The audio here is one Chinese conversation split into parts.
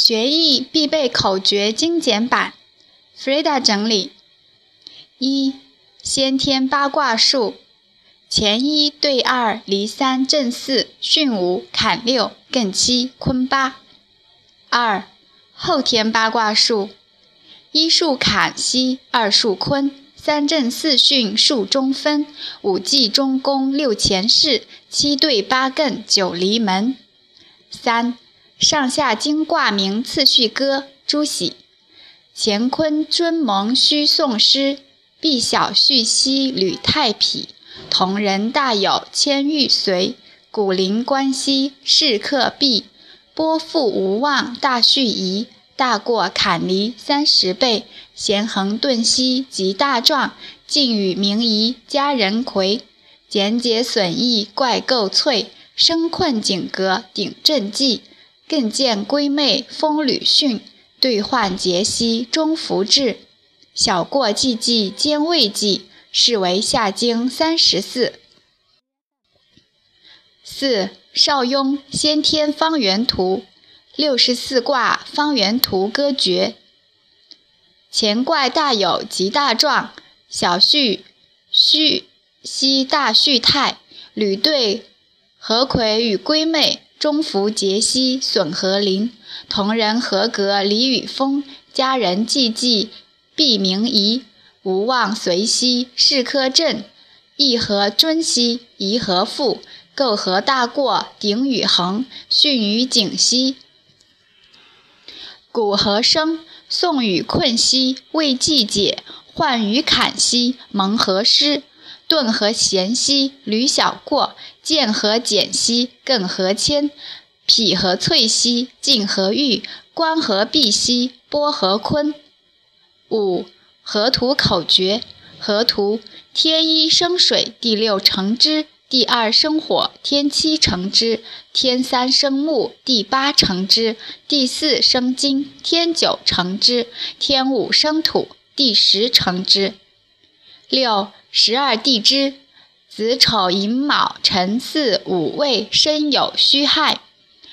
学艺必备口诀精简版，Frida 整理：一、先天八卦数，乾一对二，离三，震四，巽五，坎六，艮七，坤八；二、后天八卦数，一数坎西，二数坤，三震四巽，数中分，五忌中宫，六乾巳，七兑八艮，九离门；三。上下经卦名次序歌朱熹：乾坤尊蒙虚宋诗，毕小续兮吕太匹。同人大有千玉随，古灵关兮事克毕。波复无望大续夷，大过坎离三十倍。咸恒顿兮极大壮，晋与明夷佳人魁。简解损益怪构翠，生困景阁顶震寂。更见闺妹风吕训，兑换节兮终福至。小过寂寂兼未济，是为下经三十四。四少雍先天方圆图，六十四卦方圆图歌诀。乾卦大有极大壮，小序序兮大序太，履兑何魁与闺妹。终服节兮损和邻，同人合格李与风，佳人寂寂毕明仪，无望随兮事科震，义何尊兮宜和复，构何大过鼎与衡，巽与景兮古何生，宋与困兮未既解，涣与坎兮蒙和失。顿和咸兮吕小过，见和简兮艮和谦，匹和翠兮静和玉，关和碧兮波和坤。五河图口诀：河图天一生水，第六成之；第二生火，天七成之；天三生木，第八成之；第四生金，天九成之；天五生土，第十成之。六十二地支：子丑寅卯辰巳午未申酉戌亥。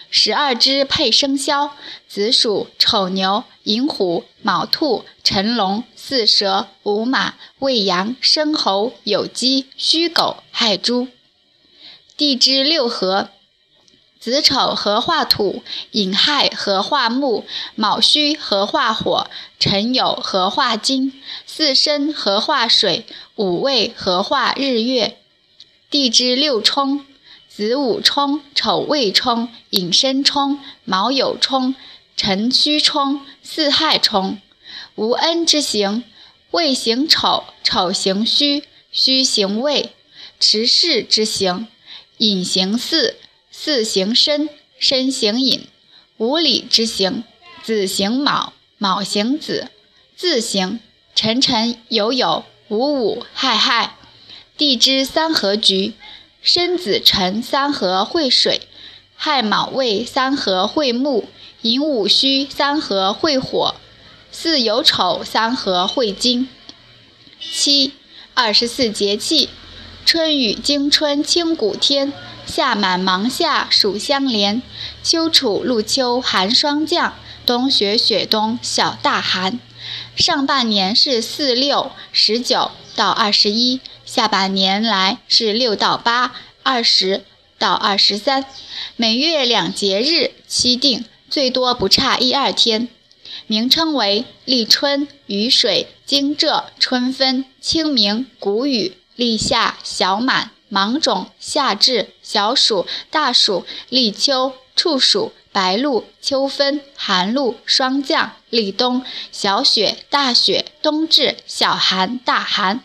十二支配生肖：子鼠、丑牛、寅虎、卯兔、辰龙、巳蛇、午马、未羊、申猴、酉鸡、戌狗、亥猪。地支六合。子丑合化土，寅亥合化木，卯戌合化火，辰酉合化金，巳申合化水，午未合化日月。地支六冲：子午冲，丑未冲，寅申冲，卯酉冲，辰戌冲，巳亥冲。无恩之行：未行丑，丑行戌，戌行未。持世之行：寅行巳。巳行申，申行寅，无礼之行；子行卯，卯行子，自行辰辰酉酉午午亥亥。地支三合局：申子辰三合会水，亥卯未三合会木，寅午戌三合会火，巳酉丑三合会金。七二十四节气：春雨惊春清谷天。夏满芒夏暑相连，秋处露秋寒霜降，冬雪雪冬小大寒。上半年是四六十九到二十一，下半年来是六到八二十到二十三。每月两节日期定，最多不差一二天。名称为立春、雨水、惊蛰、春分、清明、谷雨、立夏、小满。芒种、夏至、小暑、大暑、立秋、处暑、白露、秋分、寒露、霜降、立冬、小雪、大雪、冬至、小寒、大寒。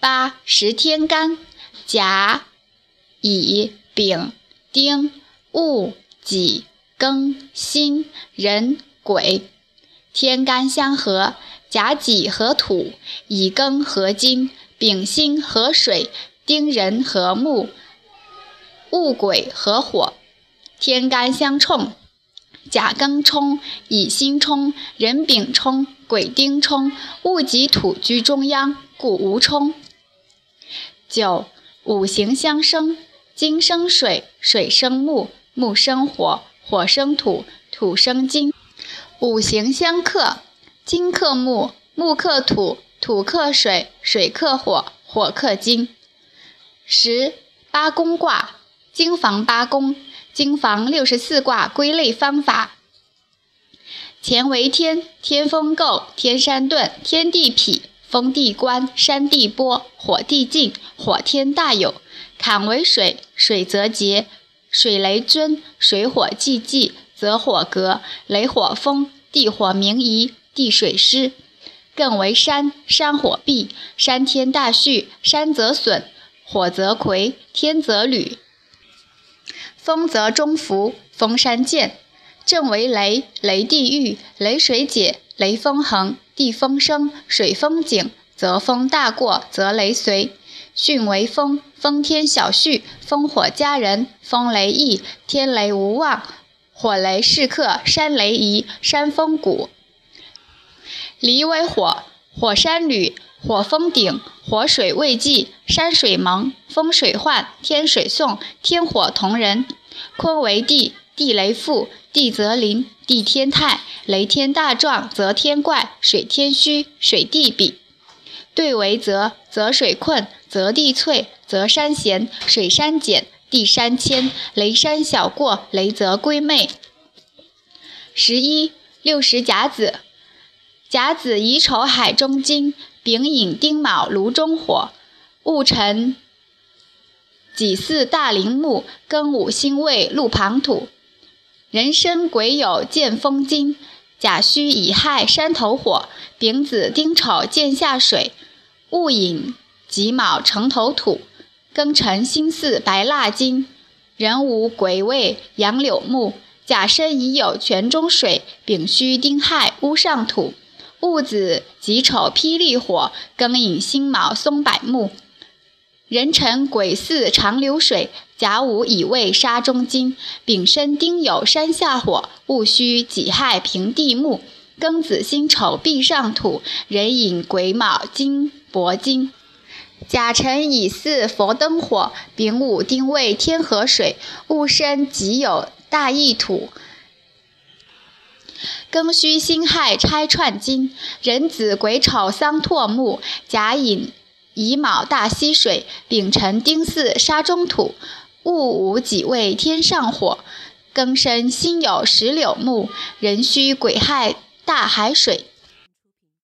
八十天干：甲、乙、丙、丁、戊、己、庚、辛、壬、癸。天干相合：甲己合土，乙庚合金，丙辛合水。丁壬合木，戊癸合火，天干相冲，甲庚冲，乙辛冲，壬丙冲，癸丁冲，戊己土居中央，故无冲。九五行相生，金生水，水生木，木生火，火生土，土生金。五行相克，金克木，木克土，土克水，水克火，火克金。十八宫卦，经房八宫，经房六十四卦归类方法。乾为天，天风姤，天山遁，天地痞，风地观，山地波，火地静，火天大有。坎为水，水则节，水雷尊，水火既济，则火革，雷火风，地火明夷，地水湿。艮为山，山火闭，山天大畜，山则损，火则魁，天则履，风则中孚，风山见。震为雷，雷地狱，雷水解，雷风横，地风生，水风景，则风大过，则雷随。巽为风，风天小畜，风火家人，风雷易，天雷无妄，火雷是克，山雷移，山风谷。离为火，火山履，火风鼎，火水未济，山水蒙，风水患，天水送，天火同人。坤为地，地雷复，地则临，地天泰，雷天大壮，则天怪，水天虚，水地比。兑为泽，泽水困，泽地脆，泽山咸，水山减，地山谦，雷山小过，雷泽归妹。十一六十甲子，甲子乙丑海中金，丙寅丁卯炉中火，戊辰己巳大陵木，庚午辛未路旁土。壬申癸酉见风金，甲戌乙亥山头火，丙子丁丑见下水。戊寅己卯城头土，庚辰辛巳白蜡金，壬午癸未杨柳木，甲申乙酉泉中水，丙戌丁亥屋上土，戊子己丑霹雳火，庚寅辛卯松柏木，壬辰癸巳长流水，甲午乙未沙中金，丙申丁酉山下火，戊戌己亥平地木，庚子辛丑壁上土，壬寅癸卯金。铂金，甲辰乙巳佛灯火，丙午丁未天河水，戊申己酉大义土，庚戌辛亥拆串金，壬子癸丑桑拓木，甲寅乙卯大溪水，丙辰丁巳沙中土，戊午己未天上火，庚申辛酉石榴木，壬戌癸亥大海水。